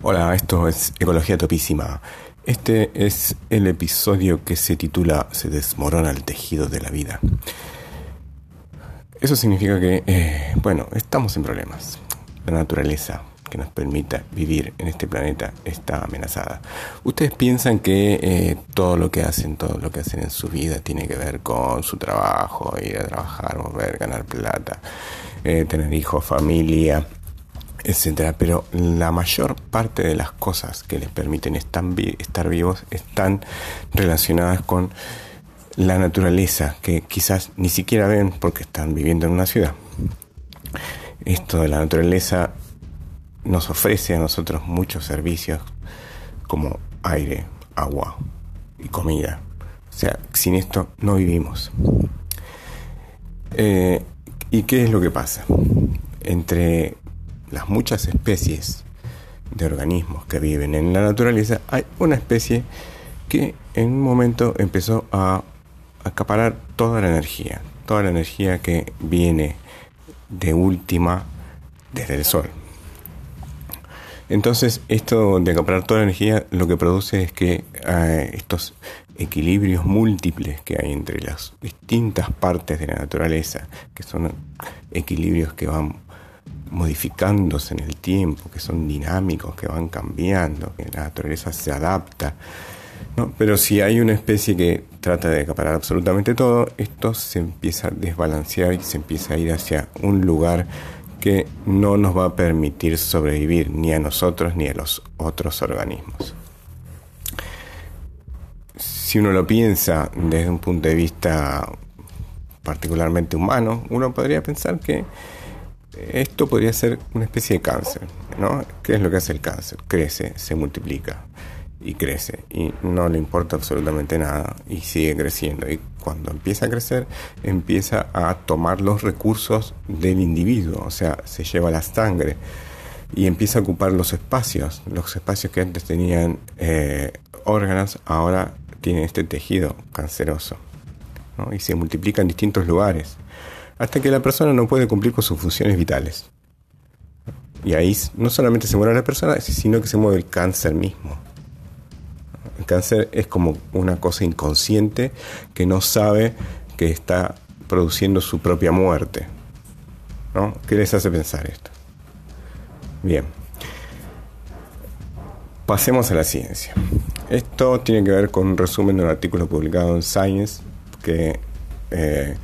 Hola, esto es Ecología Topísima. Este es el episodio que se titula Se desmorona el tejido de la vida. Eso significa que, eh, bueno, estamos en problemas. La naturaleza que nos permita vivir en este planeta está amenazada. Ustedes piensan que eh, todo lo que hacen, todo lo que hacen en su vida tiene que ver con su trabajo, ir a trabajar, mover, ganar plata, eh, tener hijos, familia etcétera. Pero la mayor parte de las cosas que les permiten estar vivos están relacionadas con la naturaleza, que quizás ni siquiera ven porque están viviendo en una ciudad. Esto de la naturaleza nos ofrece a nosotros muchos servicios como aire, agua y comida. O sea, sin esto no vivimos. Eh, ¿Y qué es lo que pasa? Entre las muchas especies de organismos que viven en la naturaleza, hay una especie que en un momento empezó a acaparar toda la energía, toda la energía que viene de última desde el sol. Entonces, esto de acaparar toda la energía lo que produce es que eh, estos equilibrios múltiples que hay entre las distintas partes de la naturaleza, que son equilibrios que van modificándose en el tiempo, que son dinámicos, que van cambiando, que la naturaleza se adapta. Pero si hay una especie que trata de acaparar absolutamente todo, esto se empieza a desbalancear y se empieza a ir hacia un lugar que no nos va a permitir sobrevivir ni a nosotros ni a los otros organismos. Si uno lo piensa desde un punto de vista particularmente humano, uno podría pensar que esto podría ser una especie de cáncer, ¿no? ¿Qué es lo que hace el cáncer? Crece, se multiplica y crece y no le importa absolutamente nada y sigue creciendo y cuando empieza a crecer empieza a tomar los recursos del individuo, o sea, se lleva la sangre y empieza a ocupar los espacios, los espacios que antes tenían eh, órganos ahora tienen este tejido canceroso y se multiplica en distintos lugares hasta que la persona no puede cumplir con sus funciones vitales. Y ahí no solamente se muere la persona, sino que se mueve el cáncer mismo. El cáncer es como una cosa inconsciente que no sabe que está produciendo su propia muerte. ¿no? ¿Qué les hace pensar esto? Bien. Pasemos a la ciencia. Esto tiene que ver con un resumen de un artículo publicado en Science que eh,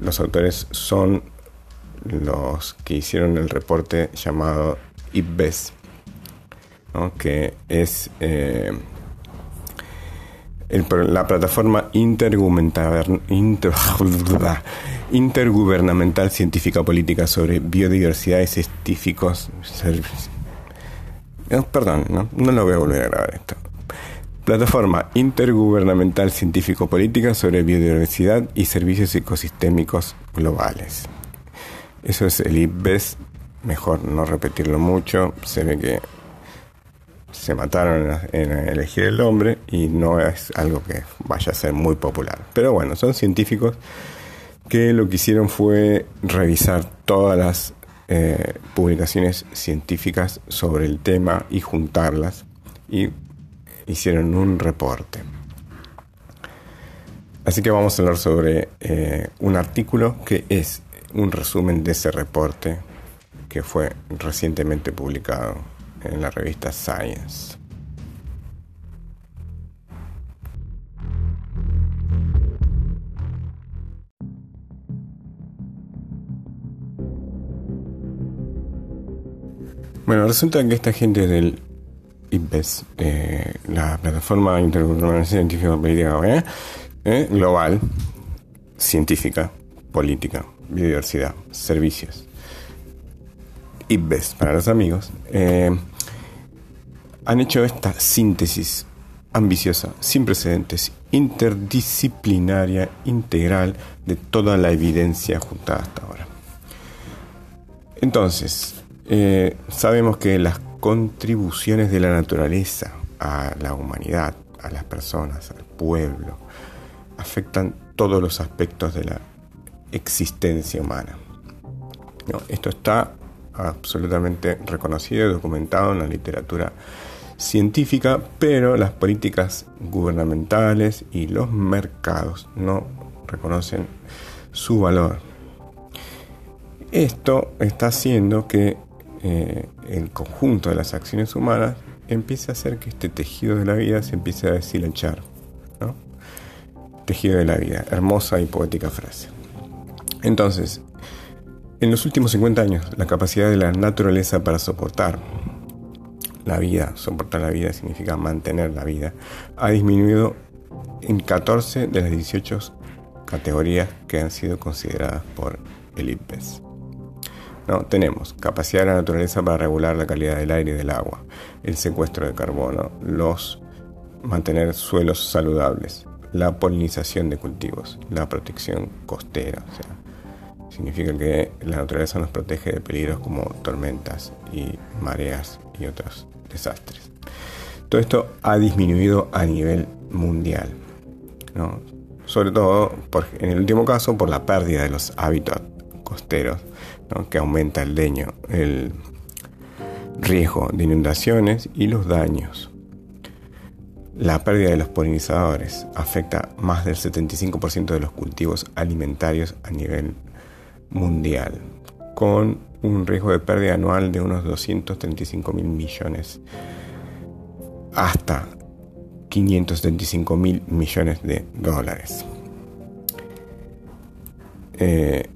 los autores son los que hicieron el reporte llamado IPBES, que es eh, la plataforma intergubernamental científica política sobre biodiversidad y científicos. perdón, no, no lo voy a volver a grabar esto. Plataforma Intergubernamental Científico-Política sobre Biodiversidad y Servicios Ecosistémicos Globales. Eso es el IPBES. Mejor no repetirlo mucho. Se ve que se mataron en, elegir el nombre y no es algo que vaya a ser muy popular. Pero bueno, son científicos que lo que hicieron fue revisar todas las eh, publicaciones científicas sobre el tema y juntarlas y hicieron un reporte. Así que vamos a hablar sobre eh, un artículo que es un resumen de ese reporte que fue recientemente publicado en la revista Science. Bueno, resulta que esta gente del IPBES, eh, la plataforma intergubernamental científica política ¿eh? ¿Eh? global, científica, política, biodiversidad, servicios. IPBES para los amigos, han hecho esta síntesis ambiciosa, sin precedentes, interdisciplinaria, integral de toda la evidencia juntada hasta ahora. Entonces, sabemos que las contribuciones de la naturaleza a la humanidad, a las personas, al pueblo, afectan todos los aspectos de la existencia humana. esto está absolutamente reconocido y documentado en la literatura científica, pero las políticas gubernamentales y los mercados no reconocen su valor. Esto está haciendo que eh, el conjunto de las acciones humanas empiece a hacer que este tejido de la vida se empiece a deshilachar. Tejido de la vida, hermosa y poética frase. Entonces, en los últimos 50 años, la capacidad de la naturaleza para soportar la vida, soportar la vida significa mantener la vida, ha disminuido en 14 de las 18 categorías que han sido consideradas por el IPES. ¿No? Tenemos capacidad de la naturaleza para regular la calidad del aire y del agua, el secuestro de carbono, los mantener suelos saludables, la polinización de cultivos, la protección costera, o sea, significa que la naturaleza nos protege de peligros como tormentas y mareas y otros desastres. Todo esto ha disminuido a nivel mundial, sobre todo en el último caso por la pérdida de los hábitats costeros, que aumenta el daño, el riesgo de inundaciones y los daños. La pérdida de los polinizadores afecta más del 75% de los cultivos alimentarios a nivel mundial, con un riesgo de pérdida anual de unos 235 mil millones hasta 575 mil millones de dólares. Eh,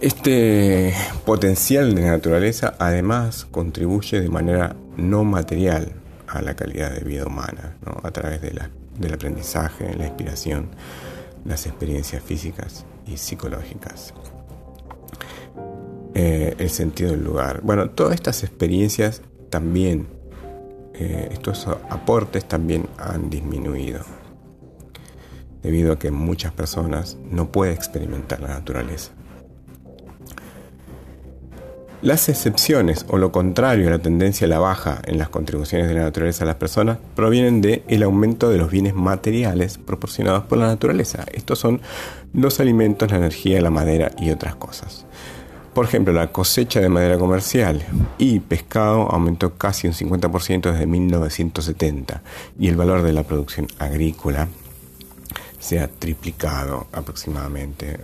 este potencial de la naturaleza además contribuye de manera no material a la calidad de vida humana, a través de del aprendizaje, la inspiración, las experiencias físicas y psicológicas. Eh, el sentido del lugar. Bueno, todas estas experiencias también, eh, estos aportes también han disminuido, debido a que muchas personas no pueden experimentar la naturaleza. Las excepciones o lo contrario a la tendencia a la baja en las contribuciones de la naturaleza a las personas provienen del el aumento de los bienes materiales proporcionados por la naturaleza. Estos son los alimentos, la energía, la madera y otras cosas. Por ejemplo, la cosecha de madera comercial y pescado aumentó casi un 50% desde 1970 y el valor de la producción agrícola se ha triplicado aproximadamente,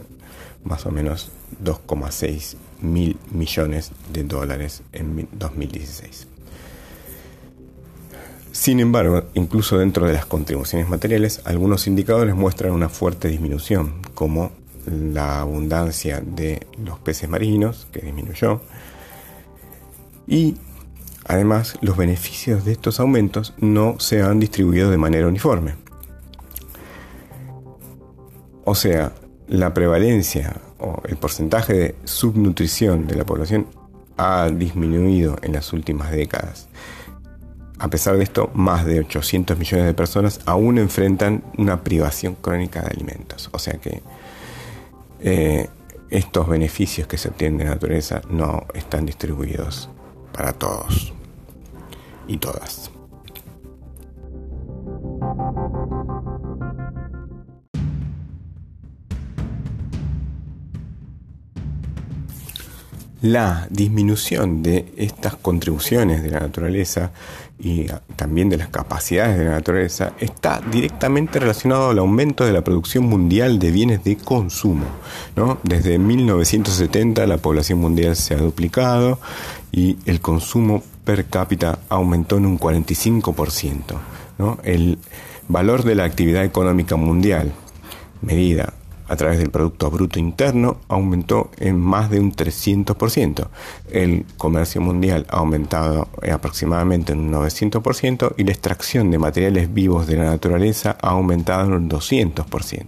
más o menos 2,6 mil millones de dólares en 2016. Sin embargo, incluso dentro de las contribuciones materiales, algunos indicadores muestran una fuerte disminución, como la abundancia de los peces marinos, que disminuyó, y además los beneficios de estos aumentos no se han distribuido de manera uniforme. O sea, la prevalencia el porcentaje de subnutrición de la población ha disminuido en las últimas décadas. A pesar de esto, más de 800 millones de personas aún enfrentan una privación crónica de alimentos. O sea que eh, estos beneficios que se obtienen de la naturaleza no están distribuidos para todos y todas. La disminución de estas contribuciones de la naturaleza y también de las capacidades de la naturaleza está directamente relacionado al aumento de la producción mundial de bienes de consumo. ¿no? Desde 1970 la población mundial se ha duplicado y el consumo per cápita aumentó en un 45%. ¿no? El valor de la actividad económica mundial, medida a través del Producto Bruto Interno aumentó en más de un 300%. El comercio mundial ha aumentado aproximadamente en un 900% y la extracción de materiales vivos de la naturaleza ha aumentado en un 200%.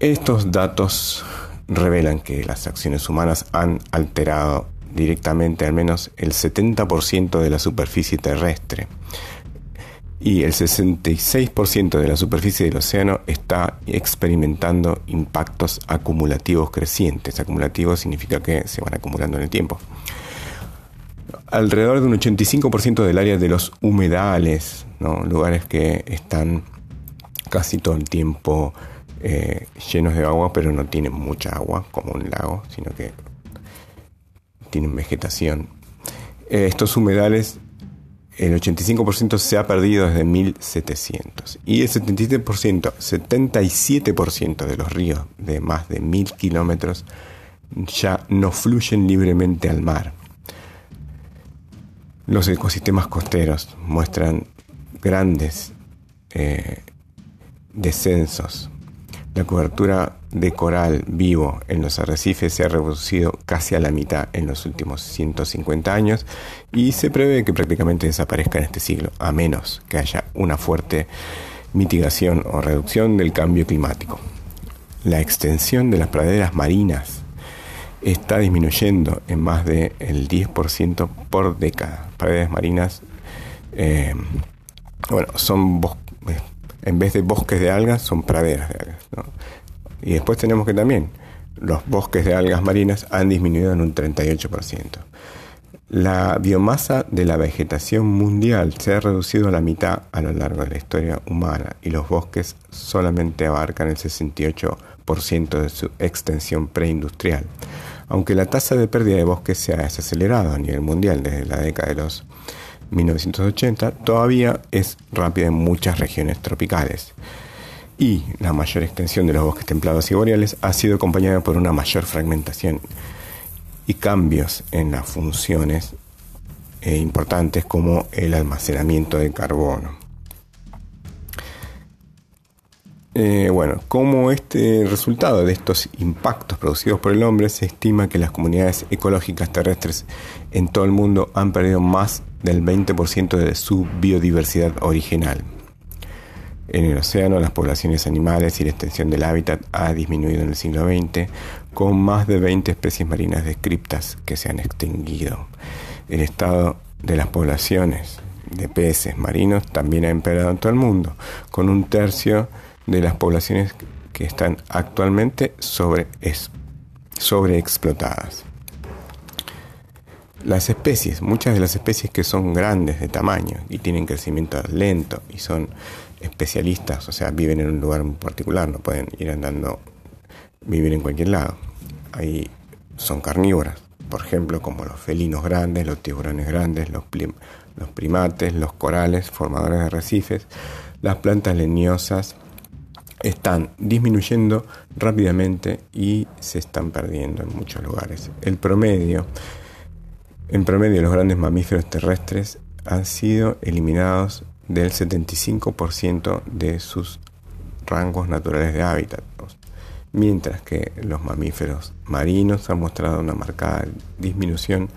Estos datos revelan que las acciones humanas han alterado directamente al menos el 70% de la superficie terrestre y el 66% de la superficie del océano está experimentando impactos acumulativos crecientes. Acumulativos significa que se van acumulando en el tiempo. Alrededor de un 85% del área de los humedales, lugares que están casi todo el tiempo eh, llenos de agua, pero no tienen mucha agua como un lago, sino que tienen vegetación. Eh, estos humedales, el 85% se ha perdido desde 1700 y el 77%, 77% de los ríos de más de 1000 kilómetros ya no fluyen libremente al mar. Los ecosistemas costeros muestran grandes eh, descensos. La cobertura de coral vivo en los arrecifes se ha reducido casi a la mitad en los últimos 150 años y se prevé que prácticamente desaparezca en este siglo, a menos que haya una fuerte mitigación o reducción del cambio climático. La extensión de las praderas marinas está disminuyendo en más del 10% por década. Praderas marinas, eh, bueno, son eh, en vez de bosques de algas, son praderas de algas. Y después tenemos que también los bosques de algas marinas han disminuido en un 38%. La biomasa de la vegetación mundial se ha reducido a la mitad a lo largo de la historia humana y los bosques solamente abarcan el 68% de su extensión preindustrial. Aunque la tasa de pérdida de bosques se ha desacelerado a nivel mundial desde la década de los 1980, todavía es rápida en muchas regiones tropicales. Y la mayor extensión de los bosques templados y boreales ha sido acompañada por una mayor fragmentación y cambios en las funciones eh, importantes como el almacenamiento de carbono. Eh, bueno, como este resultado de estos impactos producidos por el hombre, se estima que las comunidades ecológicas terrestres en todo el mundo han perdido más del 20% de su biodiversidad original. En el océano, las poblaciones animales y la extensión del hábitat ha disminuido en el siglo XX, con más de 20 especies marinas descriptas que se han extinguido. El estado de las poblaciones de peces marinos también ha empeorado en todo el mundo, con un tercio de las poblaciones que están actualmente sobre, sobreexplotadas. Las especies, muchas de las especies que son grandes de tamaño y tienen crecimiento lento y son especialistas, o sea, viven en un lugar particular, no pueden ir andando, vivir en cualquier lado. Ahí son carnívoras, por ejemplo, como los felinos grandes, los tiburones grandes, los, los primates, los corales, formadores de arrecifes, las plantas leñosas, están disminuyendo rápidamente y se están perdiendo en muchos lugares. El promedio, en promedio los grandes mamíferos terrestres han sido eliminados del 75% de sus rangos naturales de hábitat, mientras que los mamíferos marinos han mostrado una marcada disminución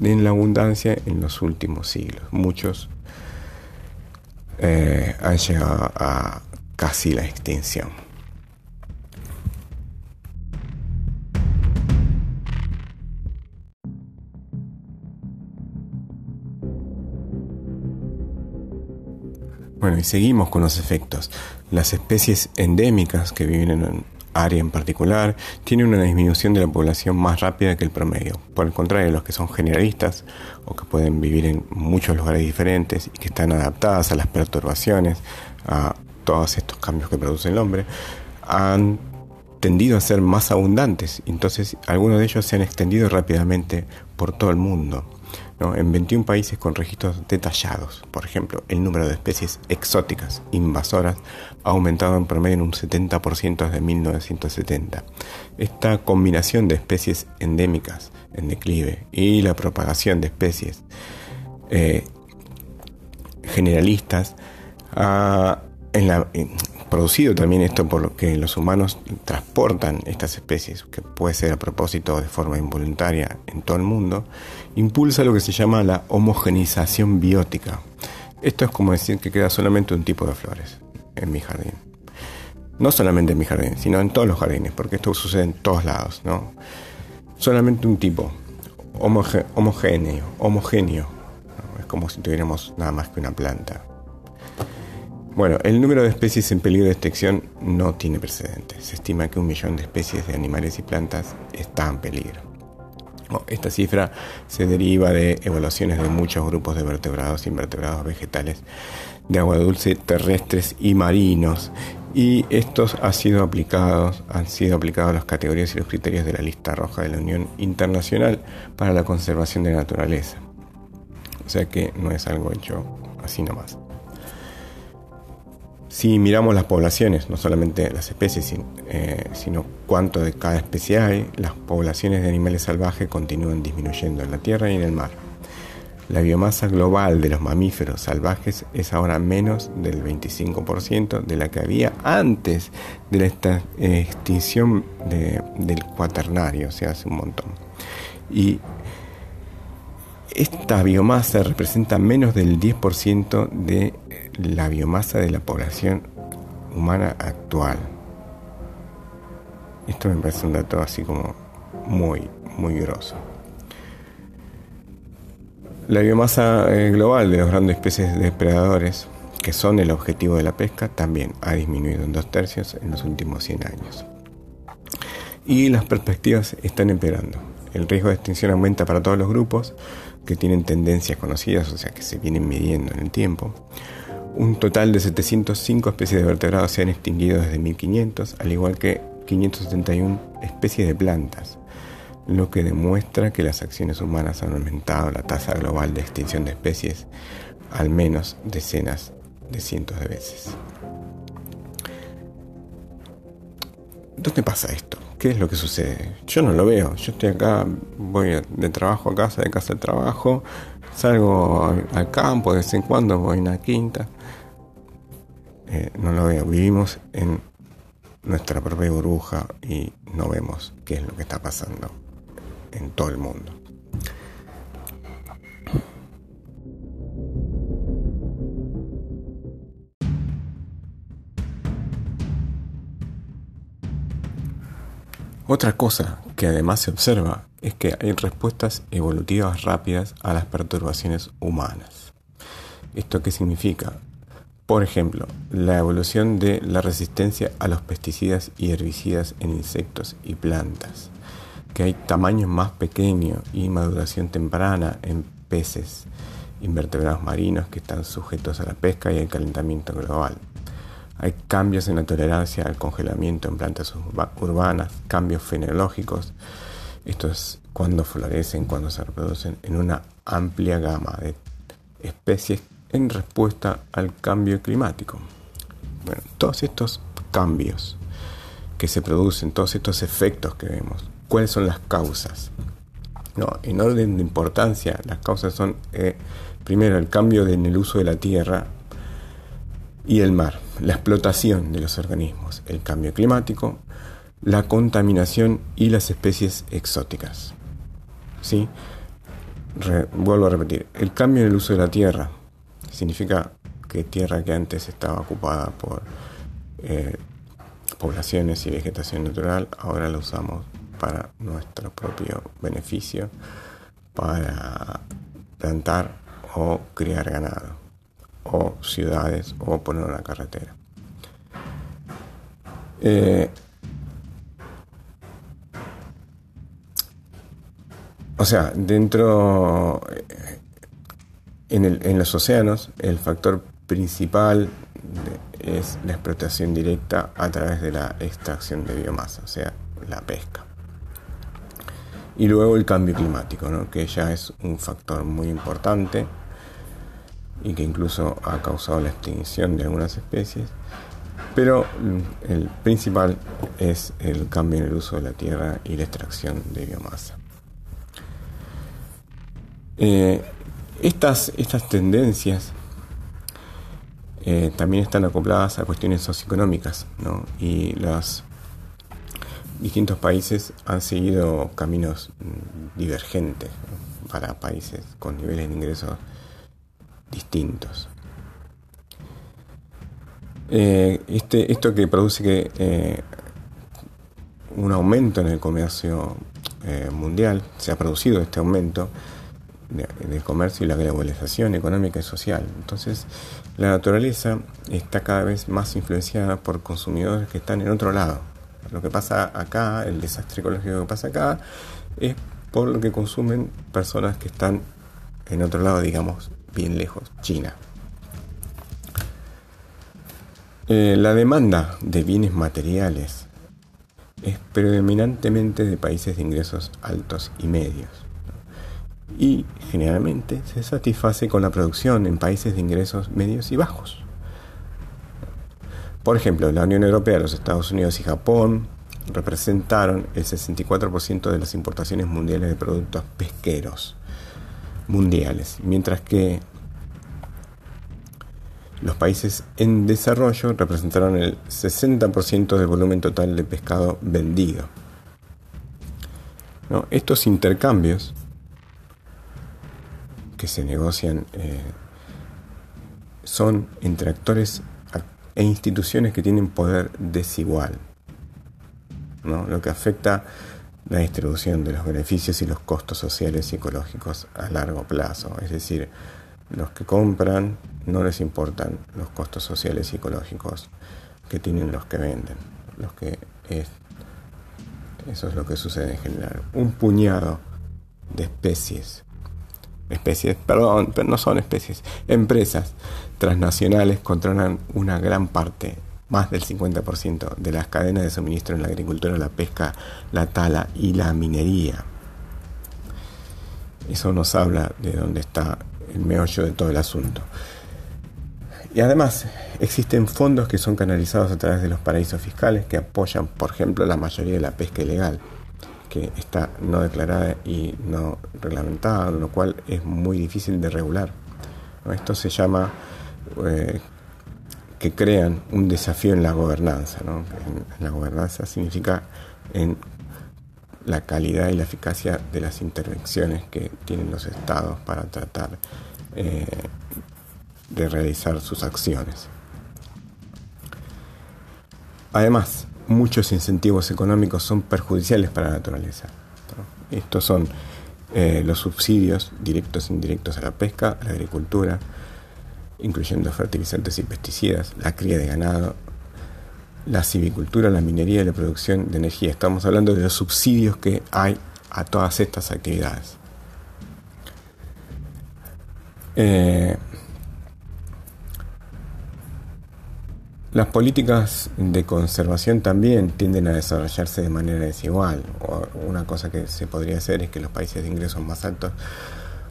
en la abundancia en los últimos siglos. Muchos eh, han llegado a casi la extinción. Y seguimos con los efectos. Las especies endémicas que viven en un área en particular tienen una disminución de la población más rápida que el promedio. Por el contrario, los que son generalistas o que pueden vivir en muchos lugares diferentes y que están adaptadas a las perturbaciones, a todos estos cambios que produce el hombre, han tendido a ser más abundantes. Entonces, algunos de ellos se han extendido rápidamente por todo el mundo. En 21 países con registros detallados, por ejemplo, el número de especies exóticas invasoras ha aumentado en promedio en un 70% desde 1970. Esta combinación de especies endémicas en declive y la propagación de especies eh, generalistas ha en la, producido también esto por lo que los humanos transportan estas especies, que puede ser a propósito de forma involuntaria en todo el mundo, impulsa lo que se llama la homogenización biótica. Esto es como decir que queda solamente un tipo de flores en mi jardín. No solamente en mi jardín, sino en todos los jardines, porque esto sucede en todos lados, ¿no? Solamente un tipo, homogéneo, homogéneo. Es como si tuviéramos nada más que una planta. Bueno, el número de especies en peligro de extinción no tiene precedentes. Se estima que un millón de especies de animales y plantas están en peligro. esta cifra se deriva de evaluaciones de muchos grupos de vertebrados, invertebrados, vegetales, de agua dulce, terrestres y marinos, y estos han sido aplicados, han sido aplicados a las categorías y los criterios de la lista roja de la Unión Internacional para la Conservación de la Naturaleza. O sea que no es algo hecho así nomás. Si miramos las poblaciones, no solamente las especies, eh, sino cuánto de cada especie hay, las poblaciones de animales salvajes continúan disminuyendo en la tierra y en el mar. La biomasa global de los mamíferos salvajes es ahora menos del 25% de la que había antes de la extinción del cuaternario, o sea, hace un montón. Y esta biomasa representa menos del 10% de la biomasa de la población humana actual. Esto me parece un dato así como muy, muy grosso. La biomasa eh, global de las grandes especies de depredadores, que son el objetivo de la pesca, también ha disminuido en dos tercios en los últimos 100 años. Y las perspectivas están empeorando. El riesgo de extinción aumenta para todos los grupos que tienen tendencias conocidas, o sea, que se vienen midiendo en el tiempo. Un total de 705 especies de vertebrados se han extinguido desde 1500, al igual que 571 especies de plantas lo que demuestra que las acciones humanas han aumentado la tasa global de extinción de especies al menos decenas de cientos de veces. ¿Dónde pasa esto? ¿Qué es lo que sucede? Yo no lo veo. Yo estoy acá, voy de trabajo a casa, de casa al trabajo, salgo al campo de vez en cuando, voy a una quinta. Eh, no lo veo. Vivimos en nuestra propia burbuja y no vemos qué es lo que está pasando en todo el mundo. Otra cosa que además se observa es que hay respuestas evolutivas rápidas a las perturbaciones humanas. ¿Esto qué significa? Por ejemplo, la evolución de la resistencia a los pesticidas y herbicidas en insectos y plantas que hay tamaños más pequeños y maduración temprana en peces, invertebrados marinos que están sujetos a la pesca y al calentamiento global. Hay cambios en la tolerancia al congelamiento en plantas urbanas, cambios fenológicos. Esto es cuando florecen, cuando se reproducen en una amplia gama de especies en respuesta al cambio climático. Bueno, todos estos cambios que se producen, todos estos efectos que vemos, cuáles son las causas. No, en orden de importancia, las causas son eh, primero el cambio en el uso de la tierra y el mar, la explotación de los organismos, el cambio climático, la contaminación y las especies exóticas. ¿Sí? vuelvo a repetir, el cambio en el uso de la tierra significa que tierra que antes estaba ocupada por eh, poblaciones y vegetación natural, ahora la usamos para nuestro propio beneficio, para plantar o criar ganado, o ciudades, o poner una carretera. Eh, o sea, dentro, en, los océanos, el factor principal es la explotación directa a través de la extracción de biomasa, o sea, la pesca. Y luego el cambio climático, ¿no? que ya es un factor muy importante y que incluso ha causado la extinción de algunas especies. Pero el principal es el cambio en el uso de la tierra y la extracción de biomasa. Eh, estas, estas tendencias eh, también están acopladas a cuestiones socioeconómicas ¿no? y las distintos países han seguido caminos mm, divergentes para países con niveles de ingresos distintos. Eh, este, esto que produce que eh, un aumento en el comercio mundial, se ha producido este aumento del comercio y la globalización económica y social. Entonces, la naturaleza está cada vez más influenciada por consumidores que están en otro lado, lo que pasa acá, el desastre ecológico que pasa acá, es por lo que consumen personas que están en otro lado, digamos, bien lejos, China. Eh, la demanda de bienes materiales es predominantemente de países de ingresos altos y medios. Y generalmente se satisface con la producción en países de ingresos medios y bajos. Por ejemplo, la Unión Europea, los Estados Unidos y Japón representaron el 64% de las importaciones mundiales de productos pesqueros mundiales, mientras que los países en desarrollo representaron el 60% del volumen total de pescado vendido. Estos intercambios que se negocian eh, son entre actores e instituciones que tienen poder desigual, lo que afecta la distribución de los beneficios y los costos sociales y ecológicos a largo plazo. Es decir, los que compran no les importan los costos sociales y ecológicos que tienen los que venden. Los que es, eso es lo que sucede en general. Un puñado de especies especies, perdón, pero no son especies, empresas transnacionales controlan una gran parte, más del 50% de las cadenas de suministro en la agricultura, la pesca, la tala y la minería. Eso nos habla de dónde está el meollo de todo el asunto. Y además existen fondos que son canalizados a través de los paraísos fiscales que apoyan, por ejemplo, la mayoría de la pesca ilegal que está no declarada y no reglamentada, lo cual es muy difícil de regular. Esto se llama eh, que crean un desafío en la gobernanza. La gobernanza significa en la calidad y la eficacia de las intervenciones que tienen los estados para tratar eh, de realizar sus acciones. Además, muchos incentivos económicos son perjudiciales para la naturaleza. Estos son eh, los subsidios directos e indirectos a la pesca, la agricultura, incluyendo fertilizantes y pesticidas, la cría de ganado, la civicultura, la minería y la producción de energía. Estamos hablando de los subsidios que hay a todas estas actividades. Eh, Las políticas de conservación también tienden a desarrollarse de manera desigual. Una cosa que se podría hacer es que los países de ingresos más altos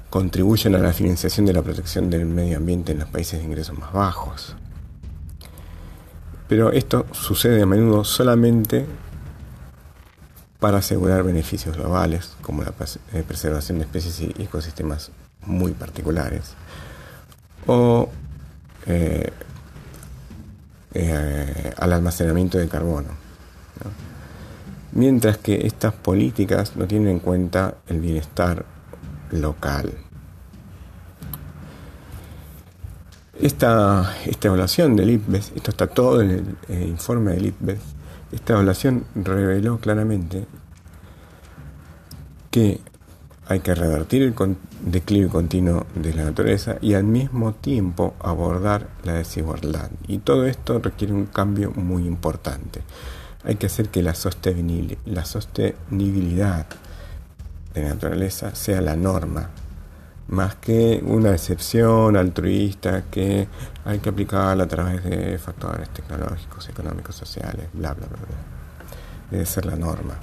contribuyan a la financiación de la protección del medio ambiente en los países de ingresos más bajos. Pero esto sucede a menudo solamente para asegurar beneficios globales, como la eh, preservación de especies y ecosistemas muy particulares, o eh, eh, al almacenamiento de carbono. Mientras que estas políticas no tienen en cuenta el bienestar local. Esta, esta evaluación del IPBES, esto está todo en el eh, informe del IPBES, esta evaluación reveló claramente que hay que revertir el declive continuo de la naturaleza y al mismo tiempo abordar la desigualdad. Y todo esto requiere un cambio muy importante. Hay que hacer que la sostenibilidad de la naturaleza sea la norma, más que una excepción altruista que hay que aplicarla a través de factores tecnológicos, económicos, sociales, bla, bla, bla. bla. Debe ser la norma.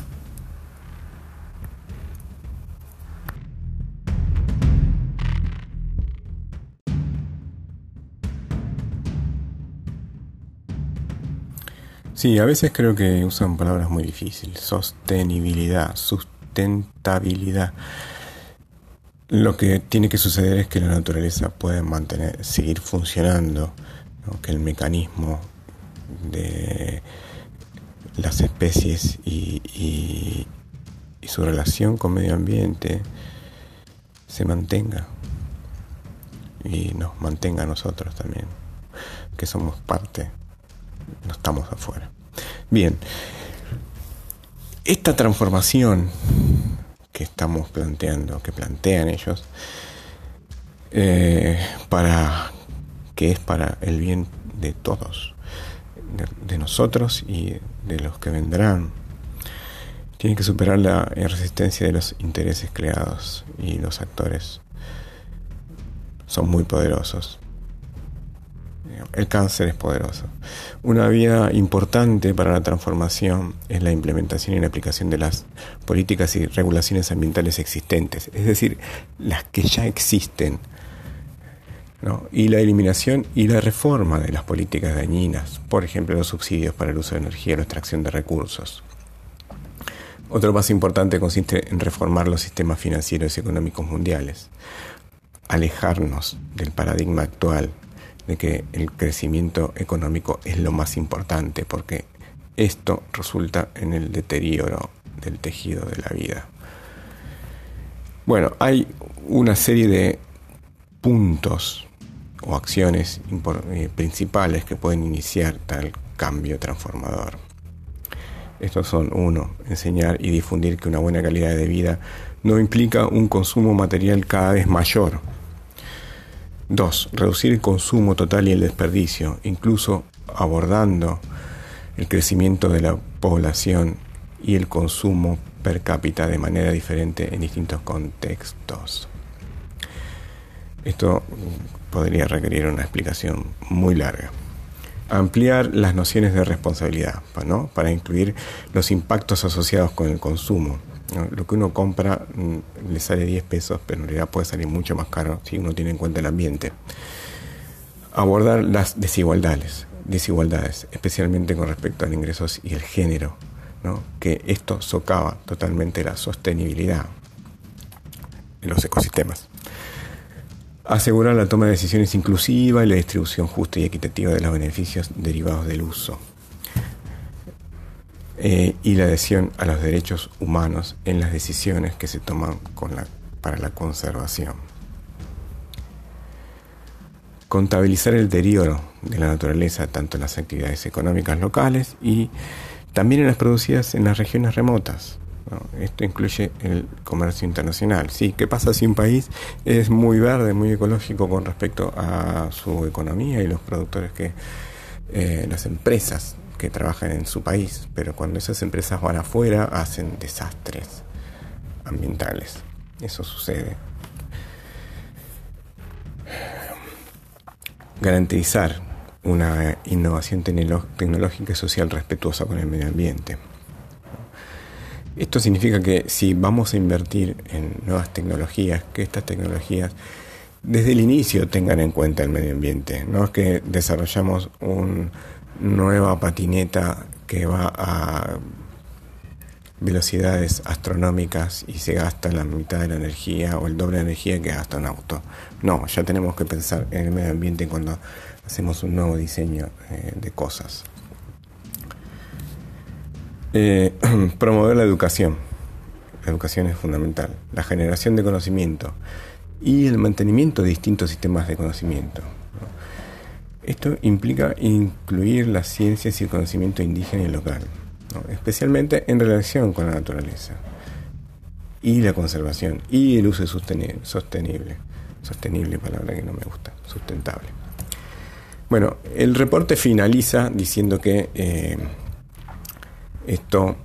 Sí, a veces creo que usan palabras muy difíciles. Sostenibilidad, sustentabilidad. Lo que tiene que suceder es que la naturaleza pueda mantener, seguir funcionando, que el mecanismo de las especies y, y, su relación con medio ambiente se mantenga y nos mantenga a nosotros también, que somos parte, no estamos afuera. Bien, esta transformación que estamos planteando, que plantean ellos, eh, para que es para el bien de todos, de, nosotros y de los que vendrán. Tiene que superar la resistencia de los intereses creados y los actores son muy poderosos. El cáncer es poderoso. Una vía importante para la transformación es la implementación y la aplicación de las políticas y regulaciones ambientales existentes, es decir, las que ya existen, y la eliminación y la reforma de las políticas dañinas, por ejemplo, los subsidios para el uso de energía o la extracción de recursos. Otro paso importante consiste en reformar los sistemas financieros y económicos mundiales, alejarnos del paradigma actual de que el crecimiento económico es lo más importante, porque esto resulta en el deterioro del tejido de la vida. Bueno, hay una serie de puntos o acciones eh, principales que pueden iniciar tal cambio transformador. Estos son, uno, enseñar y difundir que una buena calidad de vida no implica un consumo material cada vez mayor, 2. Reducir el consumo total y el desperdicio, incluso abordando el crecimiento de la población y el consumo per cápita de manera diferente en distintos contextos. Esto podría requerir una explicación muy larga. Ampliar las nociones de responsabilidad ¿no? para incluir los impactos asociados con el consumo lo que uno compra mm, le sale 10 pesos, pero en realidad puede salir mucho más caro si uno tiene en cuenta el ambiente. Abordar las desigualdades, desigualdades, especialmente con respecto al ingresos y el género, que esto socava totalmente la sostenibilidad en los ecosistemas. Asegurar la toma de decisiones inclusiva y la distribución justa y equitativa de los beneficios derivados del uso. Eh, y la adhesión a los derechos humanos en las decisiones que se toman para la conservación. Contabilizar el deterioro de la naturaleza tanto en las actividades económicas locales y también en las producidas en las regiones remotas. Esto incluye el comercio internacional. Sí, ¿qué pasa si un país es muy verde, muy ecológico con respecto a su economía y los productores que, eh, las empresas que trabajan en su país, pero cuando esas empresas van afuera hacen desastres ambientales. Eso sucede. Garantizar una innovación tecnológica y social respetuosa con el medio ambiente. Esto significa que si vamos a invertir en nuevas tecnologías, que estas tecnologías desde el inicio tengan en cuenta el medio ambiente. No es que desarrollamos un nueva patineta que va a velocidades astronómicas y se gasta la mitad de la energía o el doble de energía que gasta un auto. No, ya tenemos que pensar en el medio ambiente cuando hacemos un nuevo diseño eh, de cosas. Eh, promover la educación. La educación es fundamental. La generación de conocimiento y el mantenimiento de distintos sistemas de conocimiento. Esto implica incluir las ciencias y el conocimiento indígena y local, especialmente en relación con la naturaleza y la conservación y el uso sostenible. Sostenible, palabra que no me gusta, sustentable. Bueno, el reporte finaliza diciendo que eh, esto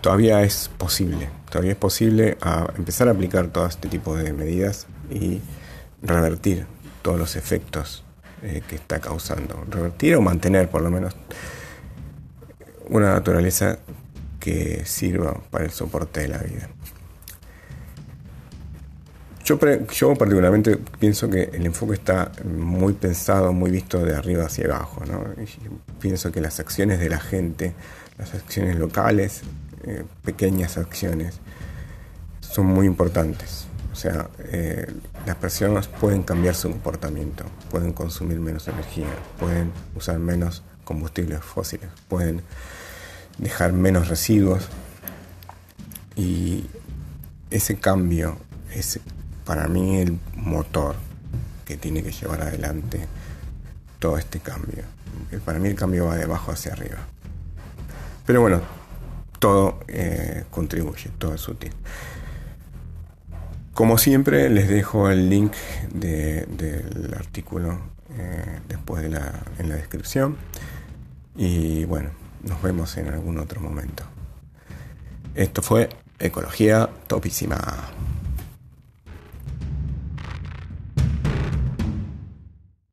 todavía es posible, todavía es posible empezar a aplicar todo este tipo de medidas y revertir todos los efectos eh, que está causando. Revertir o mantener por lo menos una naturaleza que sirva para el soporte de la vida. Yo, yo particularmente pienso que el enfoque está muy pensado, muy visto de arriba hacia abajo. pienso que las acciones de la gente, las acciones locales, eh, pequeñas acciones, son muy importantes. O sea, eh, las personas pueden cambiar su comportamiento, pueden consumir menos energía, pueden usar menos combustibles fósiles, pueden dejar menos residuos y ese cambio es para mí el motor que tiene que llevar adelante todo este cambio. Para mí el cambio va de abajo hacia arriba. Pero bueno, todo eh, contribuye, todo es útil. Como siempre, les dejo el link del artículo eh, después en la descripción. Y bueno, nos vemos en algún otro momento. Esto fue Ecología Topísima.